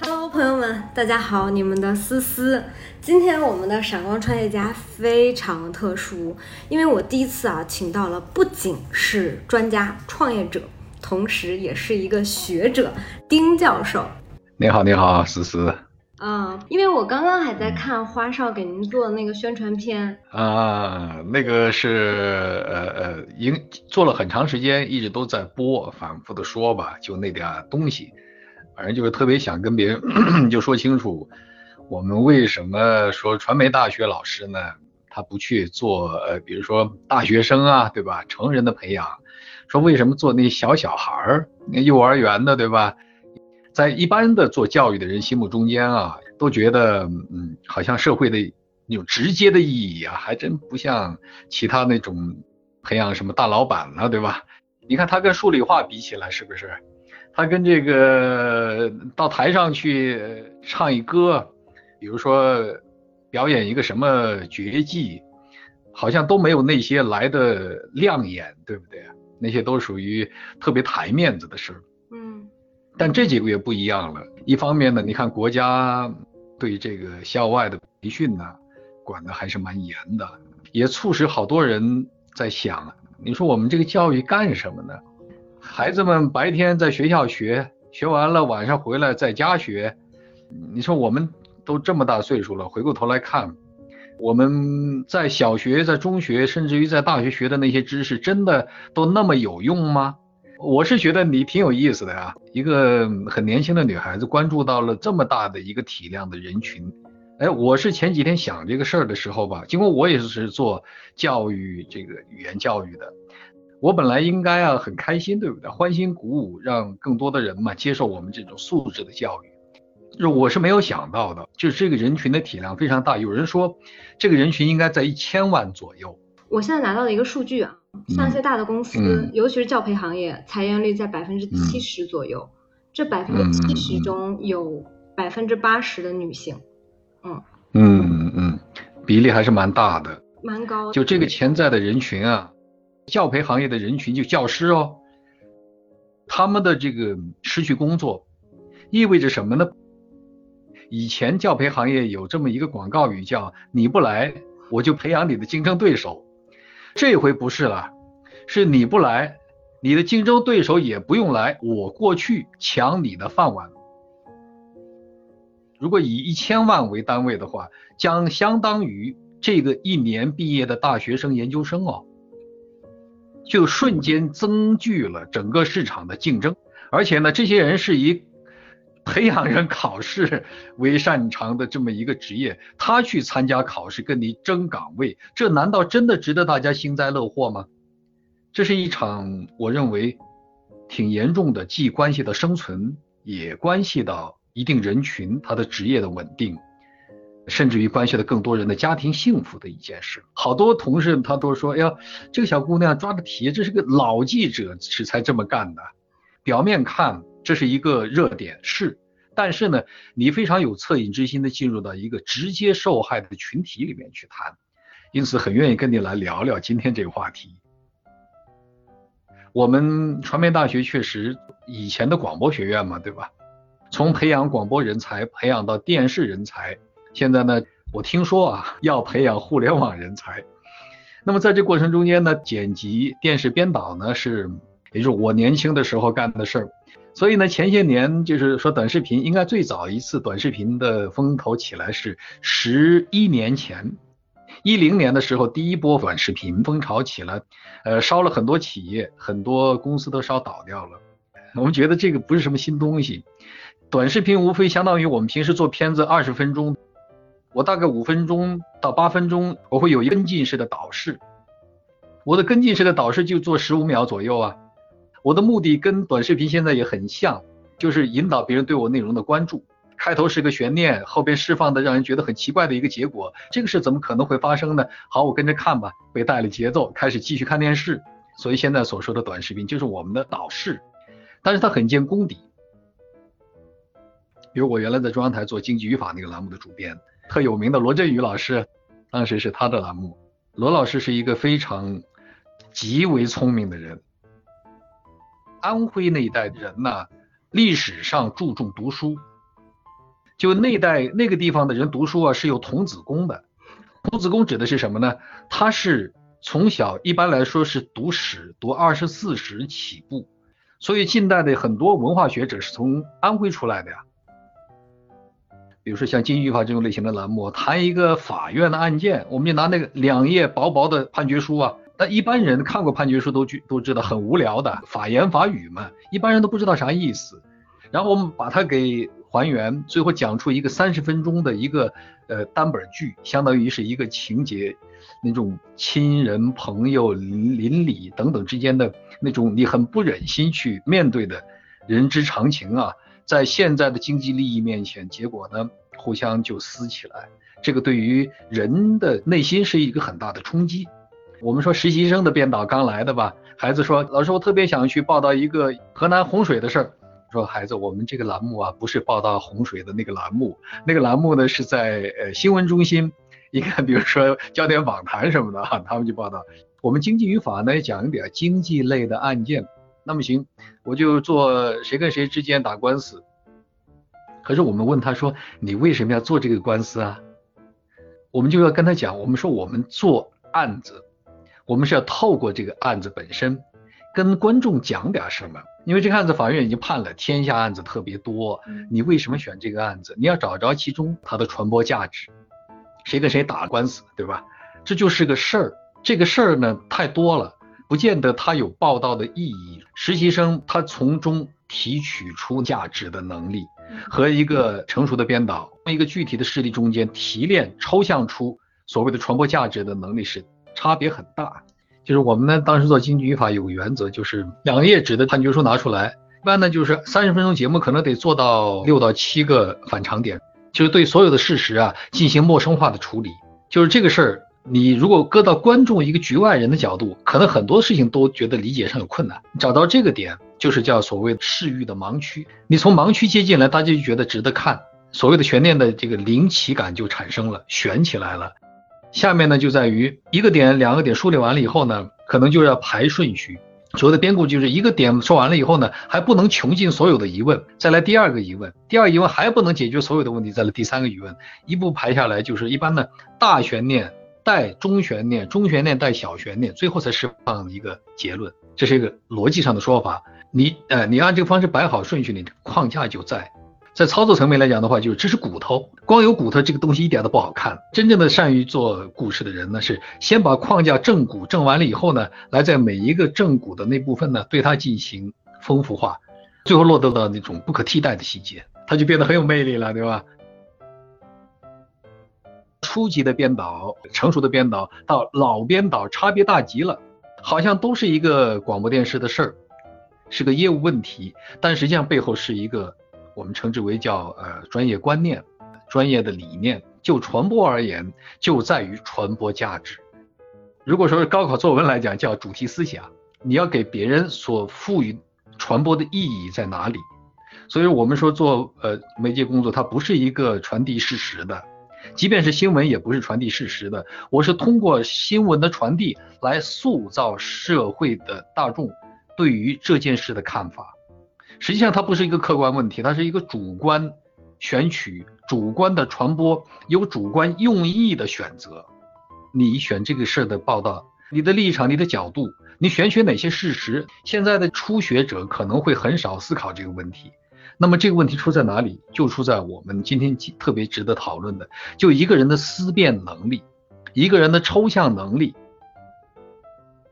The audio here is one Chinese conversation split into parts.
Hello，朋友们，大家好，你们的思思。今天我们的闪光创业家非常特殊，因为我第一次啊，请到了不仅是专家创业者，同时也是一个学者丁教授。你好，你好，思思。嗯，因为我刚刚还在看花少给您做的那个宣传片啊，那个是呃呃，已做了很长时间，一直都在播，反复的说吧，就那点东西，反正就是特别想跟别人 就说清楚，我们为什么说传媒大学老师呢？他不去做呃，比如说大学生啊，对吧？成人的培养，说为什么做那小小孩儿，那幼儿园的，对吧？在一般的做教育的人心目中间啊，都觉得嗯，好像社会的那种直接的意义啊，还真不像其他那种培养什么大老板了，对吧？你看他跟数理化比起来，是不是？他跟这个到台上去唱一歌，比如说表演一个什么绝技，好像都没有那些来的亮眼，对不对？那些都属于特别抬面子的事儿。但这几个月不一样了。一方面呢，你看国家对这个校外的培训呢，管的还是蛮严的，也促使好多人在想：你说我们这个教育干什么呢？孩子们白天在学校学，学完了晚上回来在家学。你说我们都这么大岁数了，回过头来看，我们在小学、在中学，甚至于在大学学的那些知识，真的都那么有用吗？我是觉得你挺有意思的呀，一个很年轻的女孩子关注到了这么大的一个体量的人群，哎，我是前几天想这个事儿的时候吧，经过我也是做教育这个语言教育的，我本来应该啊很开心，对不对？欢欣鼓舞，让更多的人嘛接受我们这种素质的教育，就是我是没有想到的，就是这个人群的体量非常大，有人说这个人群应该在一千万左右。我现在拿到的一个数据啊。像一些大的公司，尤其是教培行业，裁员率在百分之七十左右。这百分之七十中有百分之八十的女性。嗯嗯嗯，比例还是蛮大的，蛮高。就这个潜在的人群啊，教培行业的人群，就教师哦，他们的这个失去工作，意味着什么呢？以前教培行业有这么一个广告语叫“你不来，我就培养你的竞争对手”。这回不是了，是你不来，你的竞争对手也不用来，我过去抢你的饭碗。如果以一千万为单位的话，将相当于这个一年毕业的大学生、研究生哦，就瞬间增剧了整个市场的竞争。而且呢，这些人是以。培养人考试为擅长的这么一个职业，他去参加考试跟你争岗位，这难道真的值得大家幸灾乐祸吗？这是一场我认为挺严重的，既关系到生存，也关系到一定人群他的职业的稳定，甚至于关系到更多人的家庭幸福的一件事。好多同事他都说：“哎呀，这个小姑娘抓的题，这是个老记者是才这么干的。”表面看。这是一个热点是，但是呢，你非常有恻隐之心的进入到一个直接受害的群体里面去谈，因此很愿意跟你来聊聊今天这个话题。我们传媒大学确实以前的广播学院嘛，对吧？从培养广播人才培养到电视人才，现在呢，我听说啊 要培养互联网人才。那么在这过程中间呢，剪辑、电视编导呢是，也就是我年轻的时候干的事儿。所以呢，前些年就是说短视频应该最早一次短视频的风头起来是十一年前，一零年的时候第一波短视频风潮起来，呃，烧了很多企业，很多公司都烧倒掉了。我们觉得这个不是什么新东西，短视频无非相当于我们平时做片子二十分钟，我大概五分钟到八分钟，我会有一个跟进式的导视，我的跟进式的导视就做十五秒左右啊。我的目的跟短视频现在也很像，就是引导别人对我内容的关注。开头是个悬念，后边释放的让人觉得很奇怪的一个结果。这个事怎么可能会发生呢？好，我跟着看吧，被带了节奏，开始继续看电视。所以现在所说的短视频就是我们的导视，但是它很见功底。比如我原来在中央台做经济语法那个栏目的主编，特有名的罗振宇老师，当时是他的栏目。罗老师是一个非常极为聪明的人。安徽那一代人呢，历史上注重读书，就那代那个地方的人读书啊是有童子功的。童子功指的是什么呢？他是从小一般来说是读史读二十四史起步，所以近代的很多文化学者是从安徽出来的呀。比如说像经济法这种类型的栏目，谈一个法院的案件，我们就拿那个两页薄薄的判决书啊，但一般人看过判决书都知都知道很无聊的法言法语嘛，一般人都不知道啥意思。然后我们把它给还原，最后讲出一个三十分钟的一个呃单本剧，相当于是一个情节，那种亲人、朋友、邻里等等之间的那种你很不忍心去面对的人之常情啊，在现在的经济利益面前，结果呢互相就撕起来，这个对于人的内心是一个很大的冲击。我们说实习生的编导刚来的吧，孩子说老师我特别想去报道一个河南洪水的事儿。说孩子，我们这个栏目啊，不是报道洪水的那个栏目，那个栏目呢是在呃新闻中心，你看，比如说焦点访谈什么的哈，他们就报道。我们经济与法呢讲一点经济类的案件，那么行，我就做谁跟谁之间打官司。可是我们问他说，你为什么要做这个官司啊？我们就要跟他讲，我们说我们做案子，我们是要透过这个案子本身，跟观众讲点什么。因为这个案子法院已经判了，天下案子特别多，你为什么选这个案子？你要找着其中它的传播价值，谁跟谁打官司，对吧？这就是个事儿，这个事儿呢太多了，不见得它有报道的意义。实习生他从中提取出价值的能力，和一个成熟的编导，从一个具体的事例中间提炼、抽象出所谓的传播价值的能力是差别很大。就是我们呢，当时做经济语法有个原则，就是两页纸的判决书拿出来，一般呢就是三十分钟节目可能得做到六到七个反常点，就是对所有的事实啊进行陌生化的处理。就是这个事儿，你如果搁到观众一个局外人的角度，可能很多事情都觉得理解上有困难。找到这个点，就是叫所谓视域的盲区。你从盲区接进来，大家就觉得值得看，所谓的悬念的这个灵奇感就产生了，悬起来了。下面呢就在于一个点、两个点梳理完了以后呢，可能就要排顺序。所谓的编故就是一个点说完了以后呢，还不能穷尽所有的疑问，再来第二个疑问，第二疑问还不能解决所有的问题，再来第三个疑问，一步排下来就是一般的大悬念带中悬念，中悬念带小悬念，最后才释放一个结论。这是一个逻辑上的说法。你呃，你按这个方式摆好顺序，你这框架就在。在操作层面来讲的话，就是这是骨头，光有骨头这个东西一点都不好看。真正的善于做故事的人呢，是先把框架正骨正完了以后呢，来在每一个正骨的那部分呢，对它进行丰富化，最后落得到那种不可替代的细节，它就变得很有魅力了，对吧？初级的编导，成熟的编导到老编导差别大极了，好像都是一个广播电视的事儿，是个业务问题，但实际上背后是一个。我们称之为叫呃专业观念、专业的理念。就传播而言，就在于传播价值。如果说是高考作文来讲，叫主题思想，你要给别人所赋予传播的意义在哪里？所以我们说做呃媒介工作，它不是一个传递事实的，即便是新闻也不是传递事实的。我是通过新闻的传递来塑造社会的大众对于这件事的看法。实际上它不是一个客观问题，它是一个主观选取、主观的传播，有主观用意的选择。你选这个事儿的报道，你的立场、你的角度，你选取哪些事实？现在的初学者可能会很少思考这个问题。那么这个问题出在哪里？就出在我们今天特别值得讨论的，就一个人的思辨能力，一个人的抽象能力。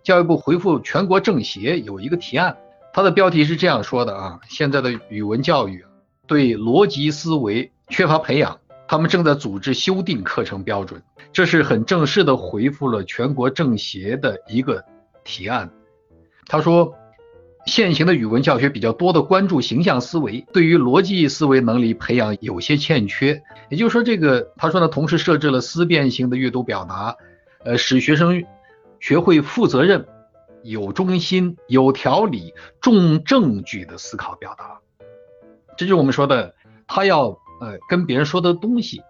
教育部回复全国政协有一个提案。它的标题是这样说的啊，现在的语文教育对逻辑思维缺乏培养，他们正在组织修订课程标准，这是很正式的回复了全国政协的一个提案。他说，现行的语文教学比较多的关注形象思维，对于逻辑思维能力培养有些欠缺。也就是说，这个他说呢，同时设置了思辨性的阅读表达，呃，使学生学会负责任。有中心、有条理、重证据的思考表达，这就是我们说的，他要呃跟别人说的东西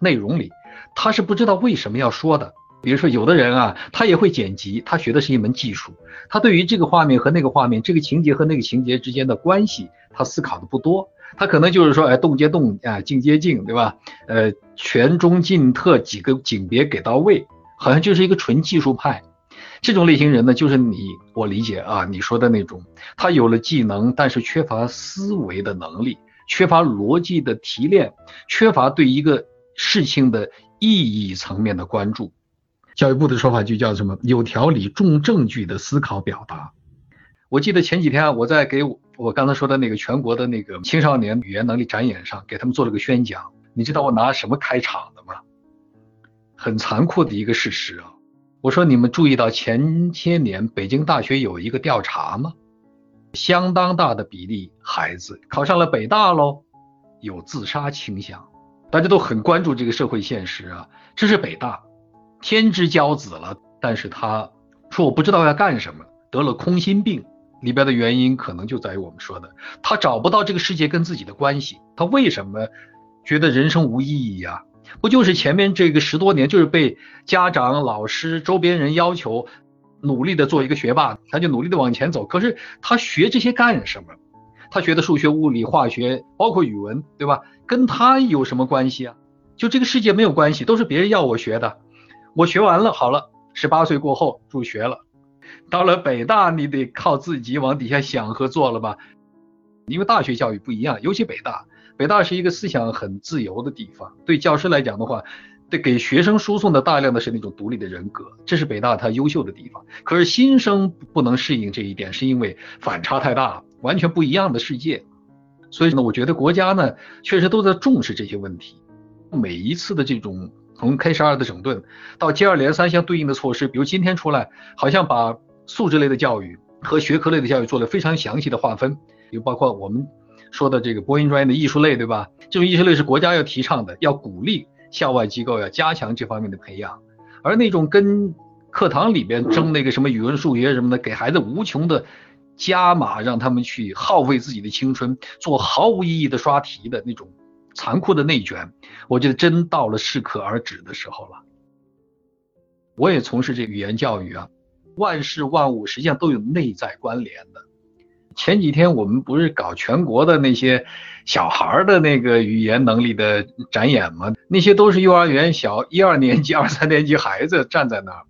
内容里，他是不知道为什么要说的。比如说，有的人啊，他也会剪辑，他学的是一门技术，他对于这个画面和那个画面，这个情节和那个情节之间的关系，他思考的不多，他可能就是说，哎，动接动啊，静接静，对吧？呃，全中近特几个景别给到位，好像就是一个纯技术派。这种类型人呢，就是你我理解啊，你说的那种，他有了技能，但是缺乏思维的能力，缺乏逻辑的提炼，缺乏对一个事情的意义层面的关注。教育部的说法就叫什么？有条理、重证据的思考表达。我记得前几天啊，我在给我刚才说的那个全国的那个青少年语言能力展演上，给他们做了个宣讲。你知道我拿什么开场的吗？很残酷的一个事实啊！我说你们注意到前些年北京大学有一个调查吗？相当大的比例孩子考上了北大喽，有自杀倾向。大家都很关注这个社会现实啊。这是北大，天之骄子了，但是他说我不知道要干什么，得了空心病。里边的原因可能就在于我们说的，他找不到这个世界跟自己的关系，他为什么觉得人生无意义呀？不就是前面这个十多年就是被家长、老师、周边人要求努力的做一个学霸，他就努力的往前走。可是他学这些干什么？他学的数学、物理、化学，包括语文，对吧？跟他有什么关系啊？就这个世界没有关系，都是别人要我学的。我学完了，好了，十八岁过后入学了。到了北大，你得靠自己往底下想和做了吧？因为大学教育不一样，尤其北大，北大是一个思想很自由的地方。对教师来讲的话，得给学生输送的大量的是那种独立的人格，这是北大它优秀的地方。可是新生不能适应这一点，是因为反差太大，完全不一样的世界。所以呢，我觉得国家呢确实都在重视这些问题。每一次的这种从 K 十二的整顿到接二连三相对应的措施，比如今天出来，好像把素质类的教育和学科类的教育做了非常详细的划分，就包括我们说的这个播音专业的艺术类，对吧？这种艺术类是国家要提倡的，要鼓励校外机构要加强这方面的培养。而那种跟课堂里边争那个什么语文、数学什么的，给孩子无穷的加码，让他们去耗费自己的青春，做毫无意义的刷题的那种残酷的内卷，我觉得真到了适可而止的时候了。我也从事这语言教育啊。万事万物实际上都有内在关联的。前几天我们不是搞全国的那些小孩的那个语言能力的展演吗？那些都是幼儿园小一二年级、二三年级孩子站在那儿，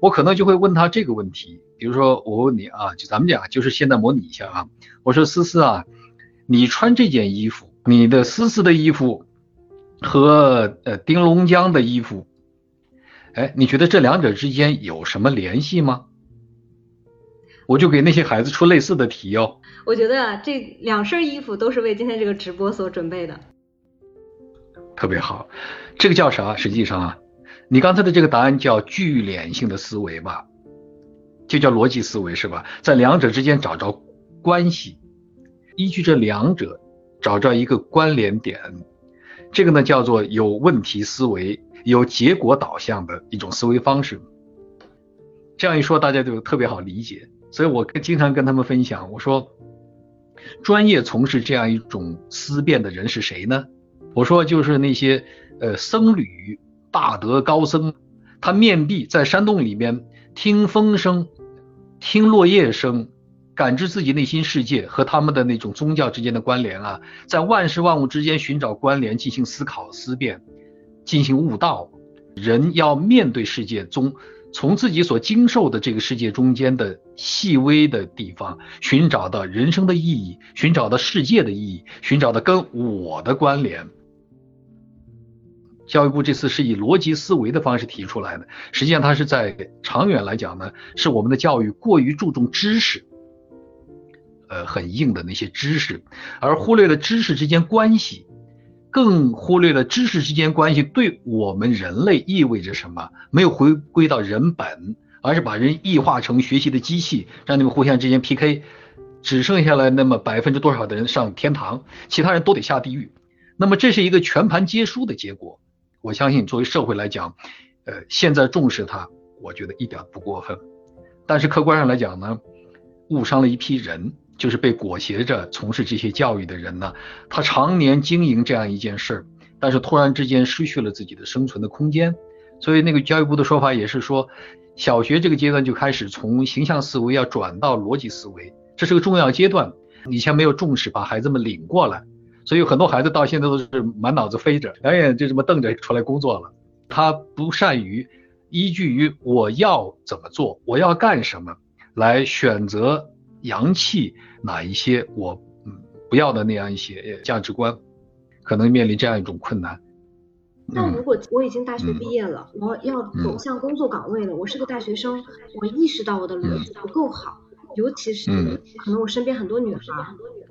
我可能就会问他这个问题。比如说，我问你啊，就咱们讲，就是现在模拟一下啊。我说思思啊，你穿这件衣服，你的思思的衣服和呃丁龙江的衣服。哎，你觉得这两者之间有什么联系吗？我就给那些孩子出类似的题哦。我觉得这两身衣服都是为今天这个直播所准备的。特别好，这个叫啥？实际上啊，你刚才的这个答案叫聚敛性的思维吧，就叫逻辑思维是吧？在两者之间找着关系，依据这两者找着一个关联点，这个呢叫做有问题思维。有结果导向的一种思维方式，这样一说大家就特别好理解。所以我经常跟他们分享，我说，专业从事这样一种思辨的人是谁呢？我说就是那些呃僧侣、大德高僧，他面壁在山洞里面听风声、听落叶声，感知自己内心世界和他们的那种宗教之间的关联啊，在万事万物之间寻找关联，进行思考思辨。进行悟道，人要面对世界中，从自己所经受的这个世界中间的细微的地方，寻找到人生的意义，寻找到世界的意义，寻找到跟我的关联。教育部这次是以逻辑思维的方式提出来的，实际上它是在长远来讲呢，是我们的教育过于注重知识，呃，很硬的那些知识，而忽略了知识之间关系。更忽略了知识之间关系对我们人类意味着什么，没有回归到人本，而是把人异化成学习的机器，让你们互相之间 PK，只剩下来那么百分之多少的人上天堂，其他人都得下地狱。那么这是一个全盘皆输的结果。我相信作为社会来讲，呃，现在重视它，我觉得一点不过分。但是客观上来讲呢，误伤了一批人。就是被裹挟着从事这些教育的人呢，他常年经营这样一件事儿，但是突然之间失去了自己的生存的空间，所以那个教育部的说法也是说，小学这个阶段就开始从形象思维要转到逻辑思维，这是个重要阶段。以前没有重视把孩子们领过来，所以很多孩子到现在都是满脑子飞着，两眼就这么瞪着出来工作了。他不善于依据于我要怎么做，我要干什么来选择阳气哪一些我嗯不要的那样一些价值观，可能面临这样一种困难。那如果我已经大学毕业了，我要走向工作岗位了，我是个大学生，我意识到我的逻辑不够好，尤其是可能我身边很多女孩，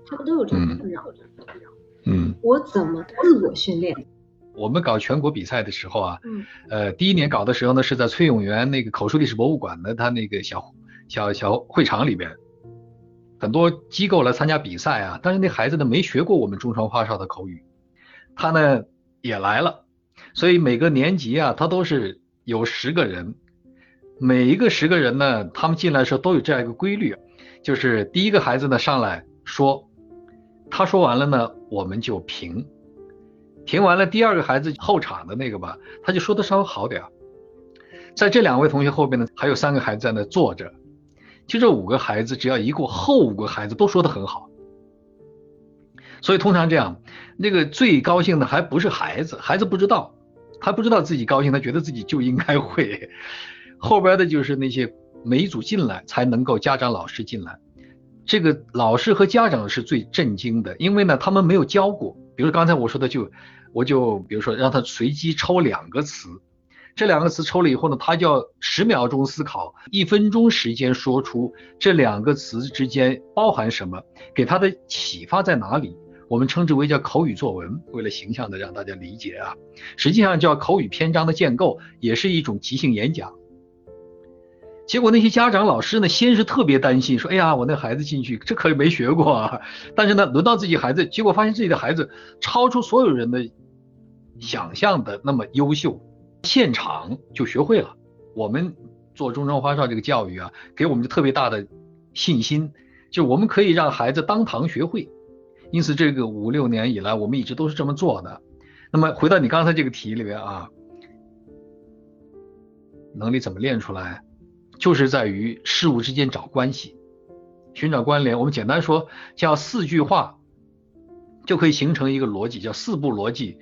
她们都有这种困扰。嗯，我怎么自我训练？我们搞全国比赛的时候啊，嗯，呃，第一年搞的时候呢，是在崔永元那个口述历史博物馆的他那个小小小会场里边，很多机构来参加比赛啊，但是那孩子呢没学过我们中传花少的口语，他呢也来了。所以每个年级啊，他都是有十个人，每一个十个人呢，他们进来的时候都有这样一个规律，就是第一个孩子呢上来说，他说完了呢，我们就评，评完了，第二个孩子后场的那个吧，他就说的稍微好点在这两位同学后边呢，还有三个孩子在那坐着，就这五个孩子，只要一过，后五个孩子都说的很好。所以通常这样，那个最高兴的还不是孩子，孩子不知道。他不知道自己高兴，他觉得自己就应该会。后边的就是那些每一组进来才能够家长老师进来，这个老师和家长是最震惊的，因为呢他们没有教过。比如刚才我说的，就我就比如说让他随机抽两个词，这两个词抽了以后呢，他就要十秒钟思考，一分钟时间说出这两个词之间包含什么，给他的启发在哪里。我们称之为叫口语作文，为了形象的让大家理解啊，实际上叫口语篇章的建构，也是一种即兴演讲。结果那些家长老师呢，先是特别担心，说：“哎呀，我那孩子进去，这可没学过啊。”但是呢，轮到自己孩子，结果发现自己的孩子超出所有人的想象的那么优秀，现场就学会了。我们做中专花少这个教育啊，给我们就特别大的信心，就我们可以让孩子当堂学会。因此，这个五六年以来，我们一直都是这么做的。那么，回到你刚才这个题里边啊，能力怎么练出来？就是在于事物之间找关系，寻找关联。我们简单说，叫四句话，就可以形成一个逻辑，叫四步逻辑。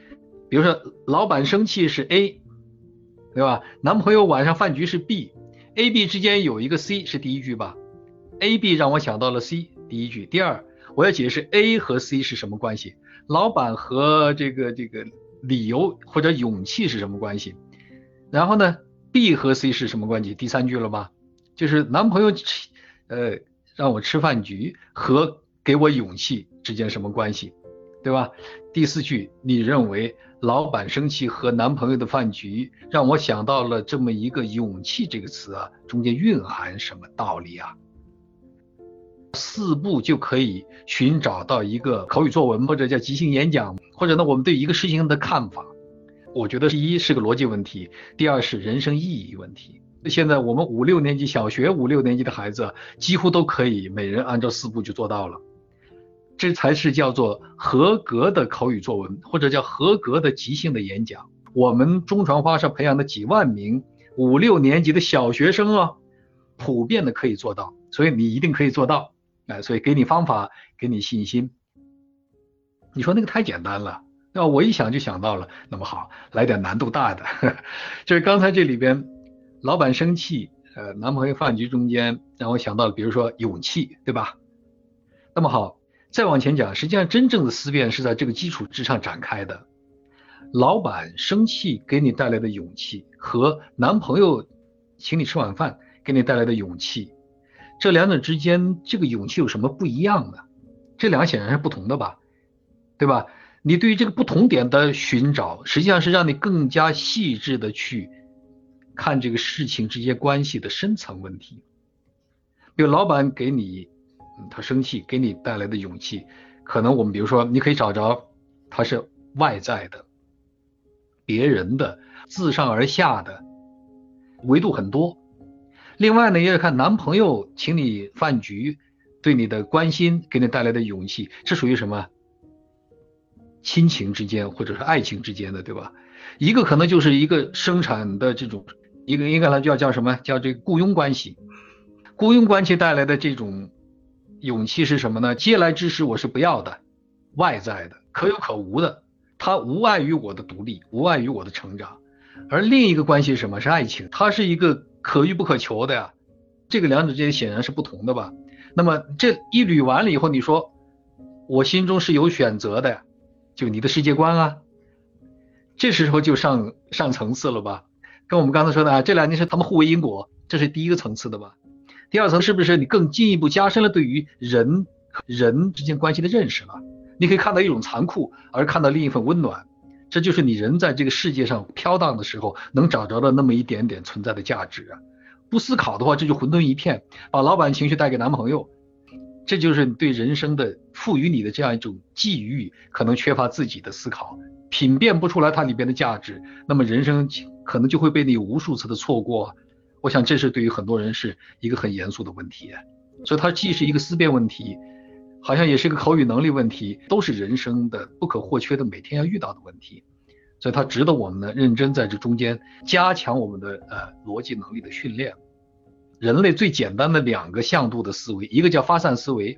比如说，老板生气是 A，对吧？男朋友晚上饭局是 B，A、B 之间有一个 C 是第一句吧？A、B 让我想到了 C，第一句。第二。我要解释 A 和 C 是什么关系，老板和这个这个理由或者勇气是什么关系，然后呢，B 和 C 是什么关系？第三句了吧，就是男朋友吃呃让我吃饭局和给我勇气之间什么关系，对吧？第四句，你认为老板生气和男朋友的饭局让我想到了这么一个勇气这个词啊，中间蕴含什么道理啊？四步就可以寻找到一个口语作文，或者叫即兴演讲，或者呢，我们对一个事情的看法。我觉得第一是个逻辑问题，第二是人生意义问题。现在我们五六年级小学五六年级的孩子几乎都可以每人按照四步就做到了，这才是叫做合格的口语作文，或者叫合格的即兴的演讲。我们中传花社培养的几万名五六年级的小学生啊，普遍的可以做到，所以你一定可以做到。哎，所以给你方法，给你信心。你说那个太简单了，那我一想就想到了。那么好，来点难度大的，就是刚才这里边，老板生气，呃，男朋友饭局中间，让我想到了，比如说勇气，对吧？那么好，再往前讲，实际上真正的思辨是在这个基础之上展开的。老板生气给你带来的勇气，和男朋友请你吃晚饭给你带来的勇气。这两者之间，这个勇气有什么不一样呢？这两个显然是不同的吧，对吧？你对于这个不同点的寻找，实际上是让你更加细致的去看这个事情之间关系的深层问题。比如老板给你，他生气给你带来的勇气，可能我们比如说，你可以找着他是外在的、别人的、自上而下的维度很多。另外呢，也要看男朋友请你饭局，对你的关心，给你带来的勇气，这属于什么？亲情之间或者是爱情之间的，对吧？一个可能就是一个生产的这种，一个应该来叫叫什么？叫这个雇佣关系。雇佣关系带来的这种勇气是什么呢？嗟来之食我是不要的，外在的。可有可无的，它无碍于我的独立，无碍于我的成长。而另一个关系是什么？是爱情，它是一个可遇不可求的呀。这个两者之间显然是不同的吧？那么这一捋完了以后，你说我心中是有选择的，就你的世界观啊，这时候就上上层次了吧？跟我们刚才说的啊，这两件事他们互为因果，这是第一个层次的吧？第二层是不是你更进一步加深了对于人人之间关系的认识了？你可以看到一种残酷，而看到另一份温暖，这就是你人在这个世界上飘荡的时候能找着的那么一点点存在的价值啊！不思考的话，这就混沌一片，把老板情绪带给男朋友，这就是对人生的赋予你的这样一种际遇，可能缺乏自己的思考，品辨不出来它里边的价值，那么人生可能就会被你无数次的错过。我想这是对于很多人是一个很严肃的问题，所以它既是一个思辨问题，好像也是一个口语能力问题，都是人生的不可或缺的每天要遇到的问题。所以它值得我们呢认真在这中间加强我们的呃逻辑能力的训练。人类最简单的两个向度的思维，一个叫发散思维，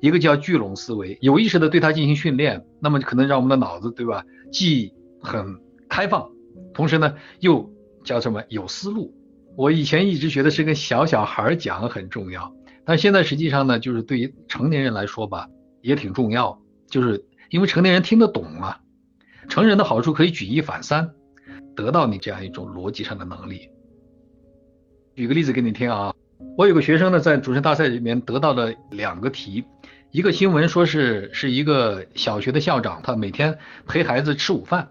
一个叫聚拢思维。有意识的对它进行训练，那么可能让我们的脑子对吧，既很开放，同时呢又叫什么有思路。我以前一直觉得是跟小小孩讲很重要，但现在实际上呢，就是对于成年人来说吧，也挺重要，就是因为成年人听得懂啊。成人的好处可以举一反三，得到你这样一种逻辑上的能力。举个例子给你听啊，我有个学生呢，在主持人大赛里面得到了两个题，一个新闻说是是一个小学的校长，他每天陪孩子吃午饭；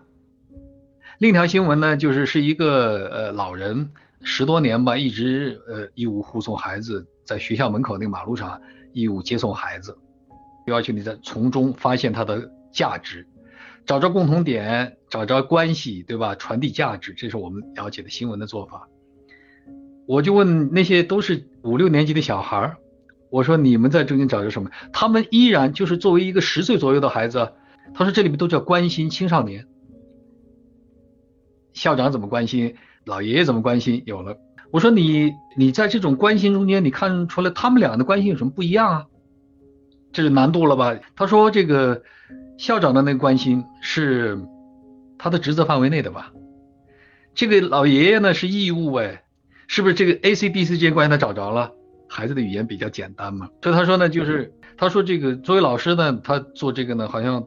另一条新闻呢，就是是一个呃老人十多年吧，一直呃义务护送孩子在学校门口那个马路上义务接送孩子，要求你在从中发现他的价值。找着共同点，找着关系，对吧？传递价值，这是我们了解的新闻的做法。我就问那些都是五六年级的小孩儿，我说你们在中间找着什么？他们依然就是作为一个十岁左右的孩子，他说这里面都叫关心青少年。校长怎么关心？老爷爷怎么关心？有了。我说你你在这种关心中间，你看出来他们俩的关系有什么不一样啊？这是难度了吧？他说这个。校长的那个关心是他的职责范围内的吧？这个老爷爷呢是义务哎，是不是这个 A C B C 之间关系他找着了？孩子的语言比较简单嘛，所以他说呢，就是他说这个作为老师呢，他做这个呢好像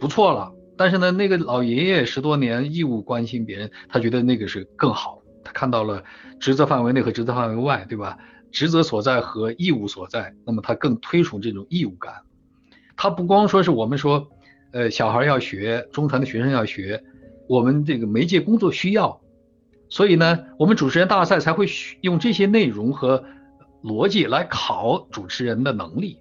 不错了，但是呢那个老爷爷十多年义务关心别人，他觉得那个是更好，他看到了职责范围内和职责范围外，对吧？职责所在和义务所在，那么他更推崇这种义务感。他不光说是我们说。呃，小孩要学，中传的学生要学，我们这个媒介工作需要，所以呢，我们主持人大赛才会用这些内容和逻辑来考主持人的能力。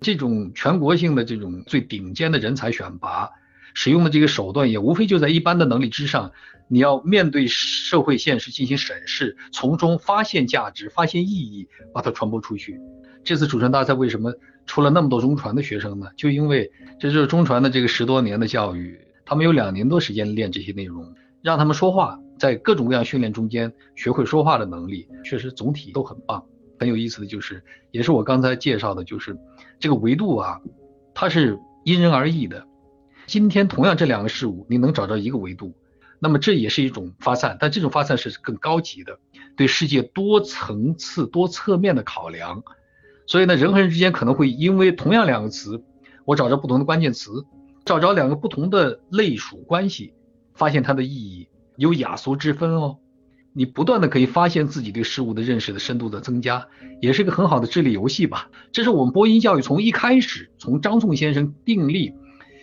这种全国性的这种最顶尖的人才选拔，使用的这个手段也无非就在一般的能力之上。你要面对社会现实进行审视，从中发现价值、发现意义，把它传播出去。这次主持人大赛为什么出了那么多中传的学生呢？就因为这就是中传的这个十多年的教育，他们有两年多时间练这些内容，让他们说话，在各种各样训练中间学会说话的能力，确实总体都很棒。很有意思的就是，也是我刚才介绍的，就是这个维度啊，它是因人而异的。今天同样这两个事物，你能找到一个维度，那么这也是一种发散，但这种发散是更高级的，对世界多层次、多侧面的考量。所以呢，人和人之间可能会因为同样两个词，我找着不同的关键词，找着两个不同的类属关系，发现它的意义有雅俗之分哦。你不断的可以发现自己对事物的认识的深度的增加，也是一个很好的智力游戏吧。这是我们播音教育从一开始，从张颂先生订立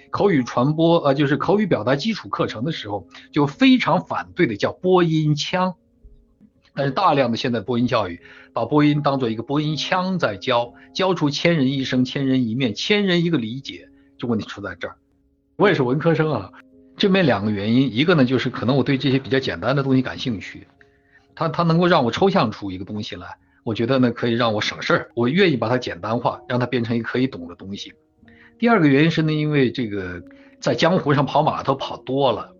口语传播呃就是口语表达基础课程的时候，就非常反对的叫播音腔。但是大量的现在播音教育，把播音当做一个播音腔在教，教出千人一声、千人一面、千人一个理解，就问题出在这儿。我也是文科生啊，这边两个原因，一个呢就是可能我对这些比较简单的东西感兴趣，它它能够让我抽象出一个东西来，我觉得呢可以让我省事儿，我愿意把它简单化，让它变成一个可以懂的东西。第二个原因是呢，因为这个在江湖上跑码头跑多了。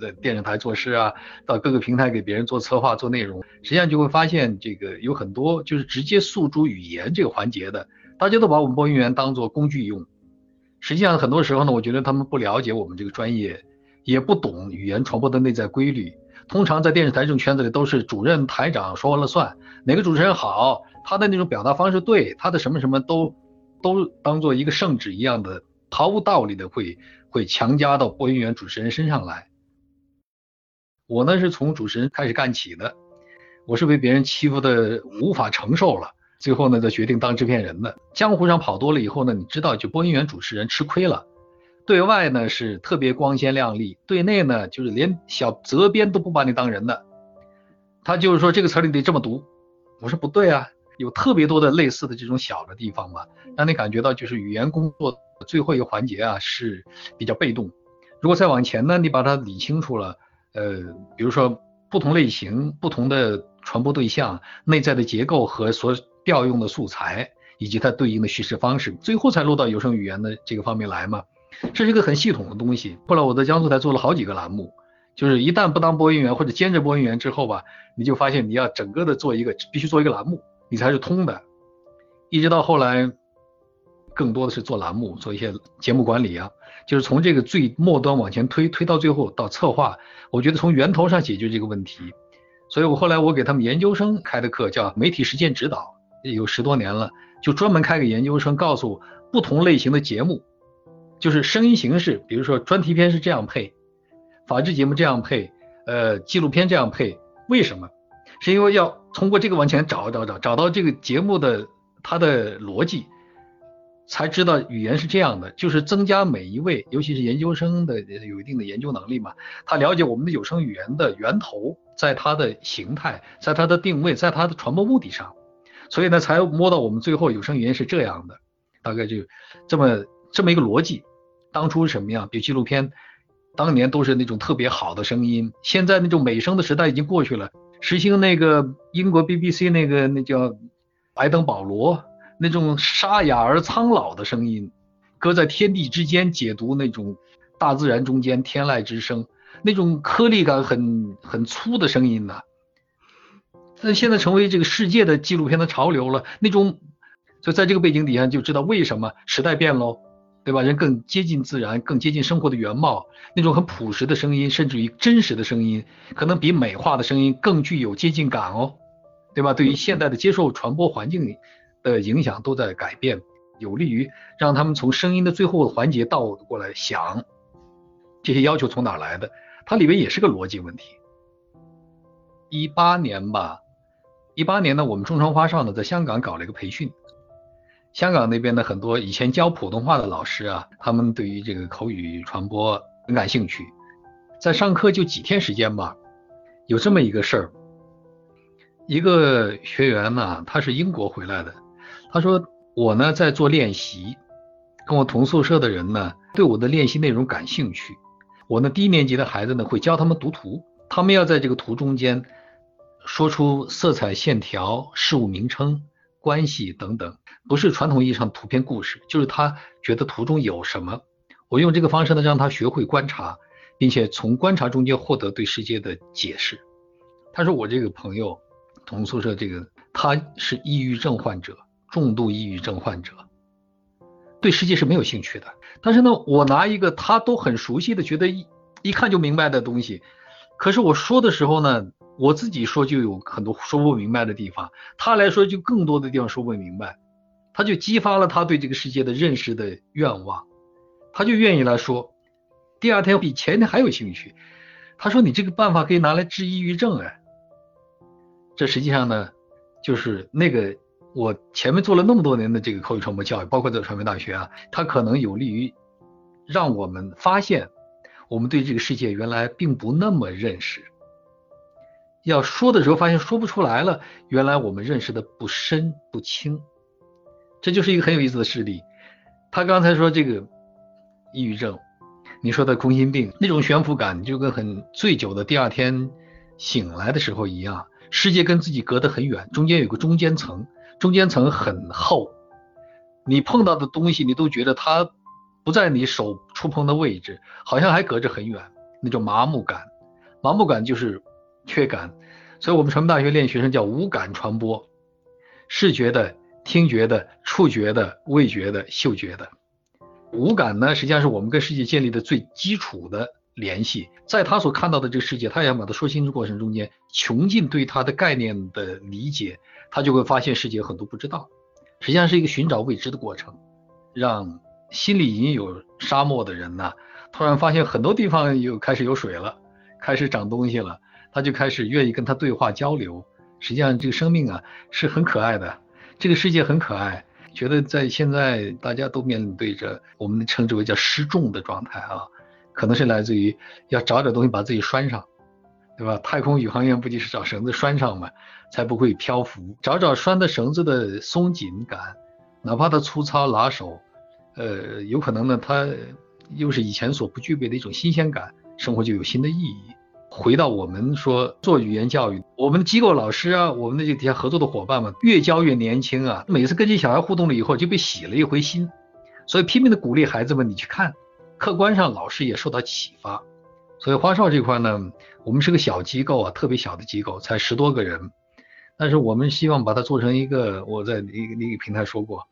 在电视台做事啊，到各个平台给别人做策划、做内容，实际上就会发现这个有很多就是直接诉诸语言这个环节的，大家都把我们播音员当做工具用，实际上很多时候呢，我觉得他们不了解我们这个专业，也不懂语言传播的内在规律。通常在电视台这种圈子里，都是主任台长说了算，哪个主持人好，他的那种表达方式对，他的什么什么都都当做一个圣旨一样的，毫无道理的会会强加到播音员主持人身上来。我呢是从主持人开始干起的，我是被别人欺负的无法承受了，最后呢就决定当制片人的。江湖上跑多了以后呢，你知道就播音员主持人吃亏了。对外呢是特别光鲜亮丽，对内呢就是连小责编都不把你当人的。他就是说这个词你得这么读，我说不对啊，有特别多的类似的这种小的地方嘛，让你感觉到就是语言工作最后一个环节啊是比较被动。如果再往前呢，你把它理清楚了，呃，比如说不同类型、不同的传播对象、内在的结构和所调用的素材以及它对应的叙事方式，最后才落到有声语言的这个方面来嘛。这是一个很系统的东西。后来我在江苏台做了好几个栏目，就是一旦不当播音员或者兼职播音员之后吧，你就发现你要整个的做一个必须做一个栏目，你才是通的。一直到后来，更多的是做栏目，做一些节目管理啊，就是从这个最末端往前推，推到最后到策划，我觉得从源头上解决这个问题。所以我后来我给他们研究生开的课叫媒体实践指导，有十多年了，就专门开个研究生，告诉不同类型的节目。就是声音形式，比如说专题片是这样配，法制节目这样配，呃，纪录片这样配，为什么？是因为要通过这个往前找找找，找到这个节目的它的逻辑，才知道语言是这样的，就是增加每一位，尤其是研究生的有一定的研究能力嘛，他了解我们的有声语言的源头，在它的形态，在它的定位，在它的传播目的上，所以呢，才摸到我们最后有声语言是这样的，大概就这么。这么一个逻辑，当初什么样？比如纪录片，当年都是那种特别好的声音，现在那种美声的时代已经过去了。实行那个英国 BBC 那个那叫白登保罗那种沙哑而苍老的声音，搁在天地之间解读那种大自然中间天籁之声，那种颗粒感很很粗的声音呐。那现在成为这个世界的纪录片的潮流了。那种，所以在这个背景底下就知道为什么时代变喽。对吧？人更接近自然，更接近生活的原貌，那种很朴实的声音，甚至于真实的声音，可能比美化的声音更具有接近感哦，对吧？对于现代的接受传播环境里的影响都在改变，有利于让他们从声音的最后环节倒过来想，这些要求从哪来的？它里面也是个逻辑问题。一八年吧，一八年呢，我们中传花少呢在香港搞了一个培训。香港那边的很多以前教普通话的老师啊，他们对于这个口语传播很感兴趣。在上课就几天时间吧，有这么一个事儿，一个学员呢，他是英国回来的，他说我呢在做练习，跟我同宿舍的人呢对我的练习内容感兴趣。我呢低年级的孩子呢会教他们读图，他们要在这个图中间说出色彩、线条、事物名称。关系等等，不是传统意义上图片故事，就是他觉得图中有什么。我用这个方式呢，让他学会观察，并且从观察中间获得对世界的解释。他说：“我这个朋友，同宿舍这个，他是抑郁症患者，重度抑郁症患者，对世界是没有兴趣的。但是呢，我拿一个他都很熟悉的，觉得一一看就明白的东西，可是我说的时候呢。”我自己说就有很多说不明白的地方，他来说就更多的地方说不明白，他就激发了他对这个世界的认识的愿望，他就愿意来说，第二天比前天还有兴趣。他说你这个办法可以拿来治抑郁症哎，这实际上呢，就是那个我前面做了那么多年的这个口语传播教育，包括在传媒大学啊，它可能有利于让我们发现我们对这个世界原来并不那么认识。要说的时候，发现说不出来了。原来我们认识的不深不清，这就是一个很有意思的事例。他刚才说这个抑郁症，你说的空心病，那种悬浮感就跟很醉酒的第二天醒来的时候一样，世界跟自己隔得很远，中间有个中间层，中间层很厚，你碰到的东西你都觉得它不在你手触碰的位置，好像还隔着很远，那种麻木感。麻木感就是。缺感，所以我们传媒大学练学生叫无感传播，视觉的、听觉的、触觉的、味觉的、嗅觉的，五感呢，实际上是我们跟世界建立的最基础的联系。在他所看到的这个世界，他想把它说清楚过程中间，穷尽对他的概念的理解，他就会发现世界很多不知道。实际上是一个寻找未知的过程，让心里已经有沙漠的人呢，突然发现很多地方又开始有水了，开始长东西了，他就开始愿意跟他对话交流。实际上这个生命啊是很可爱的，这个世界很可爱。觉得在现在大家都面对着我们称之为叫失重的状态啊，可能是来自于要找点东西把自己拴上，对吧？太空宇航员不就是找绳子拴上嘛，才不会漂浮。找找拴的绳子的松紧感，哪怕它粗糙拉手，呃，有可能呢，它又是以前所不具备的一种新鲜感，生活就有新的意义。回到我们说做语言教育，我们的机构老师啊，我们的这底下合作的伙伴们，越教越年轻啊。每次跟这小孩互动了以后，就被洗了一回心，所以拼命的鼓励孩子们，你去看。客观上，老师也受到启发。所以花少这块呢，我们是个小机构啊，特别小的机构，才十多个人。但是我们希望把它做成一个，我在那个那个平台说过，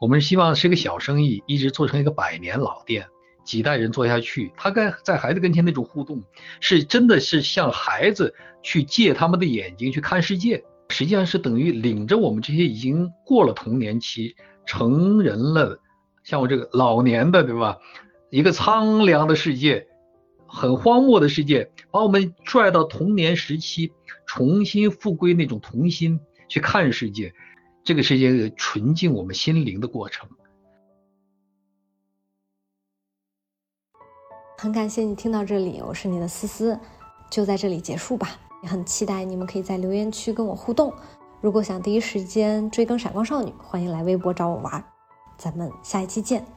我们希望是一个小生意，一直做成一个百年老店。几代人做下去，他跟在孩子跟前那种互动，是真的是像孩子去借他们的眼睛去看世界，实际上是等于领着我们这些已经过了童年期、成人了，像我这个老年的，对吧？一个苍凉的世界，很荒漠的世界，把我们拽到童年时期，重新复归那种童心去看世界，这个世界纯净我们心灵的过程。很感谢你听到这里，我是你的思思，就在这里结束吧。也很期待你们可以在留言区跟我互动。如果想第一时间追更《闪光少女》，欢迎来微博找我玩。咱们下一期见。